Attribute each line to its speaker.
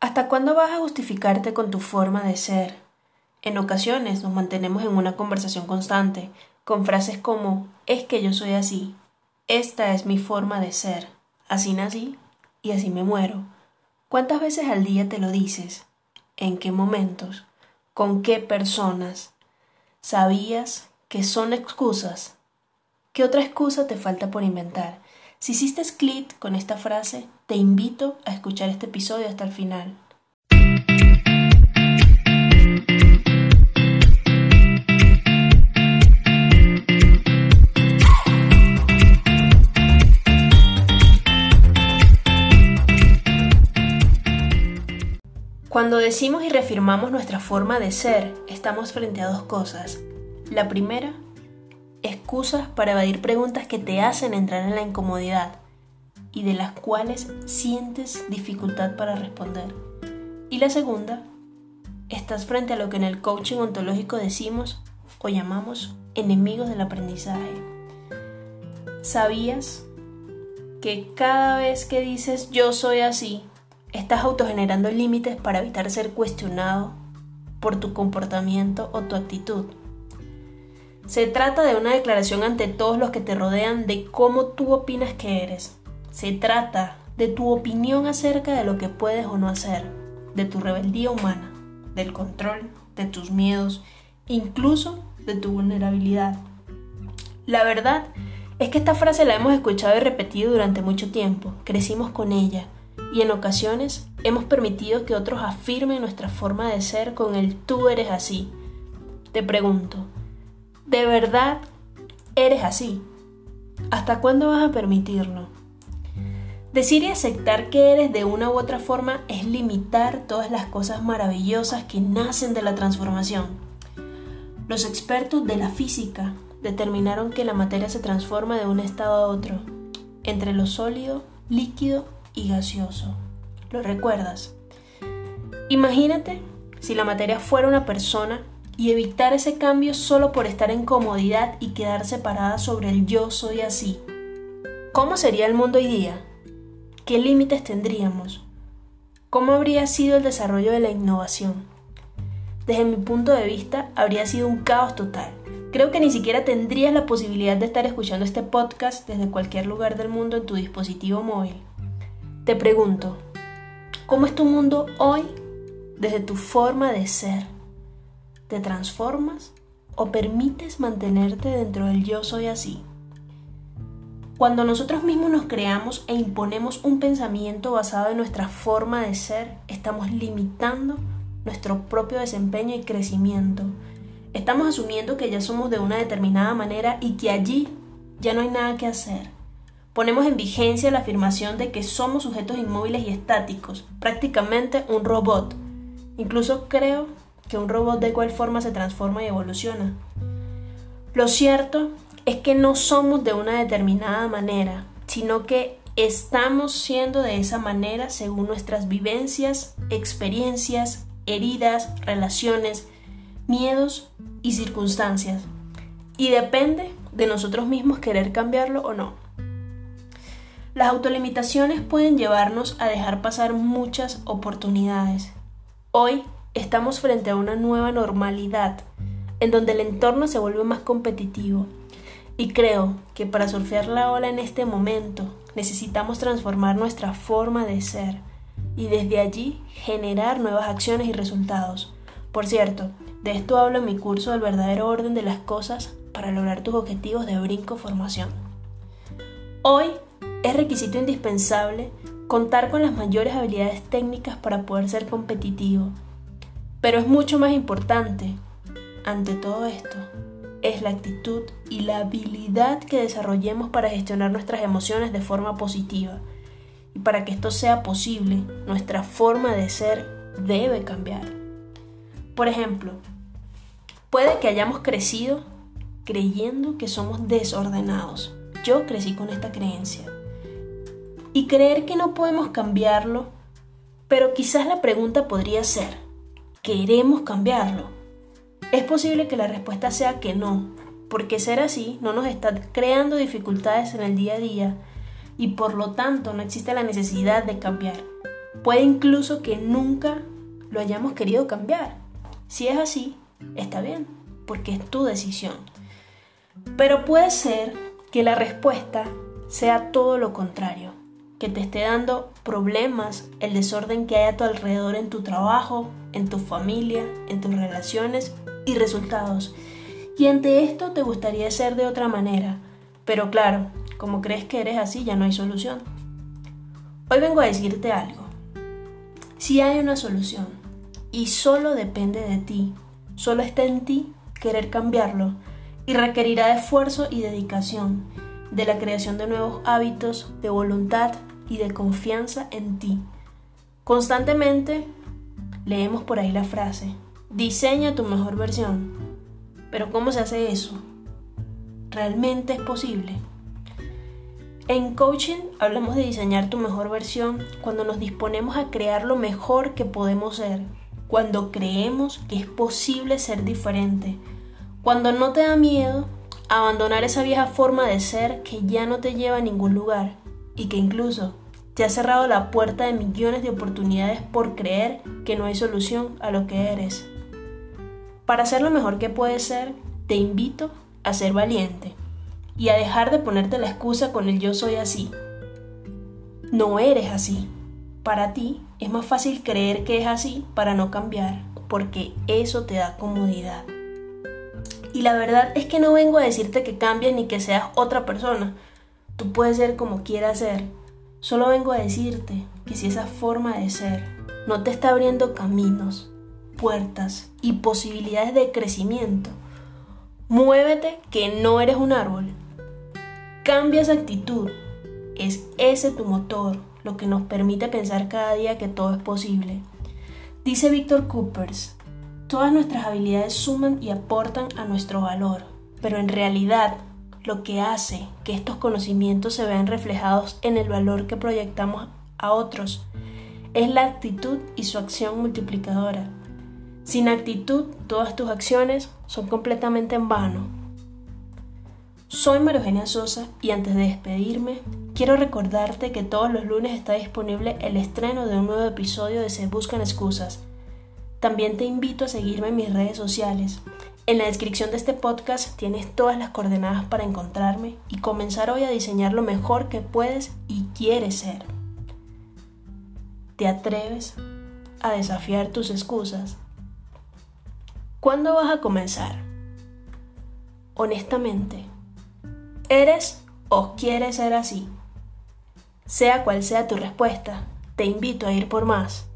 Speaker 1: ¿Hasta cuándo vas a justificarte con tu forma de ser? En ocasiones nos mantenemos en una conversación constante, con frases como es que yo soy así, esta es mi forma de ser, así nací y así me muero. ¿Cuántas veces al día te lo dices? ¿En qué momentos? ¿Con qué personas? ¿Sabías que son excusas? ¿Qué otra excusa te falta por inventar? Si hiciste clic con esta frase, te invito a escuchar este episodio hasta el final. Cuando decimos y reafirmamos nuestra forma de ser, estamos frente a dos cosas. La primera excusas para evadir preguntas que te hacen entrar en la incomodidad y de las cuales sientes dificultad para responder. Y la segunda, estás frente a lo que en el coaching ontológico decimos o llamamos enemigos del aprendizaje. ¿Sabías que cada vez que dices yo soy así, estás autogenerando límites para evitar ser cuestionado por tu comportamiento o tu actitud? Se trata de una declaración ante todos los que te rodean de cómo tú opinas que eres. Se trata de tu opinión acerca de lo que puedes o no hacer, de tu rebeldía humana, del control, de tus miedos, incluso de tu vulnerabilidad. La verdad es que esta frase la hemos escuchado y repetido durante mucho tiempo, crecimos con ella y en ocasiones hemos permitido que otros afirmen nuestra forma de ser con el tú eres así. Te pregunto, ¿De verdad eres así? ¿Hasta cuándo vas a permitirlo? Decir y aceptar que eres de una u otra forma es limitar todas las cosas maravillosas que nacen de la transformación. Los expertos de la física determinaron que la materia se transforma de un estado a otro, entre lo sólido, líquido y gaseoso. ¿Lo recuerdas? Imagínate si la materia fuera una persona y evitar ese cambio solo por estar en comodidad y quedar separada sobre el yo soy así. ¿Cómo sería el mundo hoy día? ¿Qué límites tendríamos? ¿Cómo habría sido el desarrollo de la innovación? Desde mi punto de vista, habría sido un caos total. Creo que ni siquiera tendrías la posibilidad de estar escuchando este podcast desde cualquier lugar del mundo en tu dispositivo móvil. Te pregunto, ¿cómo es tu mundo hoy desde tu forma de ser? ¿Te transformas o permites mantenerte dentro del yo soy así? Cuando nosotros mismos nos creamos e imponemos un pensamiento basado en nuestra forma de ser, estamos limitando nuestro propio desempeño y crecimiento. Estamos asumiendo que ya somos de una determinada manera y que allí ya no hay nada que hacer. Ponemos en vigencia la afirmación de que somos sujetos inmóviles y estáticos, prácticamente un robot. Incluso creo que un robot de igual forma se transforma y evoluciona. Lo cierto es que no somos de una determinada manera, sino que estamos siendo de esa manera según nuestras vivencias, experiencias, heridas, relaciones, miedos y circunstancias. Y depende de nosotros mismos querer cambiarlo o no. Las autolimitaciones pueden llevarnos a dejar pasar muchas oportunidades. Hoy estamos frente a una nueva normalidad en donde el entorno se vuelve más competitivo. Y creo que para surfear la ola en este momento necesitamos transformar nuestra forma de ser y desde allí generar nuevas acciones y resultados. Por cierto, de esto hablo en mi curso del verdadero orden de las cosas para lograr tus objetivos de brinco formación. Hoy es requisito indispensable contar con las mayores habilidades técnicas para poder ser competitivo pero es mucho más importante, ante todo esto, es la actitud y la habilidad que desarrollemos para gestionar nuestras emociones de forma positiva. Y para que esto sea posible, nuestra forma de ser debe cambiar. Por ejemplo, puede que hayamos crecido creyendo que somos desordenados. Yo crecí con esta creencia. Y creer que no podemos cambiarlo, pero quizás la pregunta podría ser, queremos cambiarlo? Es posible que la respuesta sea que no, porque ser así no nos está creando dificultades en el día a día y por lo tanto no existe la necesidad de cambiar. Puede incluso que nunca lo hayamos querido cambiar. Si es así, está bien, porque es tu decisión. Pero puede ser que la respuesta sea todo lo contrario, que te esté dando problemas el desorden que hay a tu alrededor en tu trabajo, en tu familia, en tus relaciones y resultados. Y ante esto te gustaría ser de otra manera, pero claro, como crees que eres así ya no hay solución. Hoy vengo a decirte algo. Si hay una solución y solo depende de ti, solo está en ti querer cambiarlo y requerirá esfuerzo y dedicación, de la creación de nuevos hábitos, de voluntad y de confianza en ti. Constantemente leemos por ahí la frase, diseña tu mejor versión. Pero ¿cómo se hace eso? ¿Realmente es posible? En coaching hablamos de diseñar tu mejor versión cuando nos disponemos a crear lo mejor que podemos ser, cuando creemos que es posible ser diferente, cuando no te da miedo abandonar esa vieja forma de ser que ya no te lleva a ningún lugar y que incluso te ha cerrado la puerta de millones de oportunidades por creer que no hay solución a lo que eres. Para ser lo mejor que puedes ser, te invito a ser valiente y a dejar de ponerte la excusa con el yo soy así. No eres así. Para ti es más fácil creer que es así para no cambiar, porque eso te da comodidad. Y la verdad es que no vengo a decirte que cambies ni que seas otra persona. Tú puedes ser como quieras ser. Solo vengo a decirte que si esa forma de ser no te está abriendo caminos, puertas y posibilidades de crecimiento, muévete que no eres un árbol. Cambia esa actitud. Es ese tu motor, lo que nos permite pensar cada día que todo es posible. Dice Víctor Coopers, todas nuestras habilidades suman y aportan a nuestro valor, pero en realidad lo que hace que estos conocimientos se vean reflejados en el valor que proyectamos a otros es la actitud y su acción multiplicadora. Sin actitud, todas tus acciones son completamente en vano. Soy María Eugenia Sosa y antes de despedirme, quiero recordarte que todos los lunes está disponible el estreno de un nuevo episodio de Se Buscan Excusas. También te invito a seguirme en mis redes sociales. En la descripción de este podcast tienes todas las coordenadas para encontrarme y comenzar hoy a diseñar lo mejor que puedes y quieres ser. ¿Te atreves a desafiar tus excusas? ¿Cuándo vas a comenzar? Honestamente, ¿Eres o quieres ser así? Sea cual sea tu respuesta, te invito a ir por más.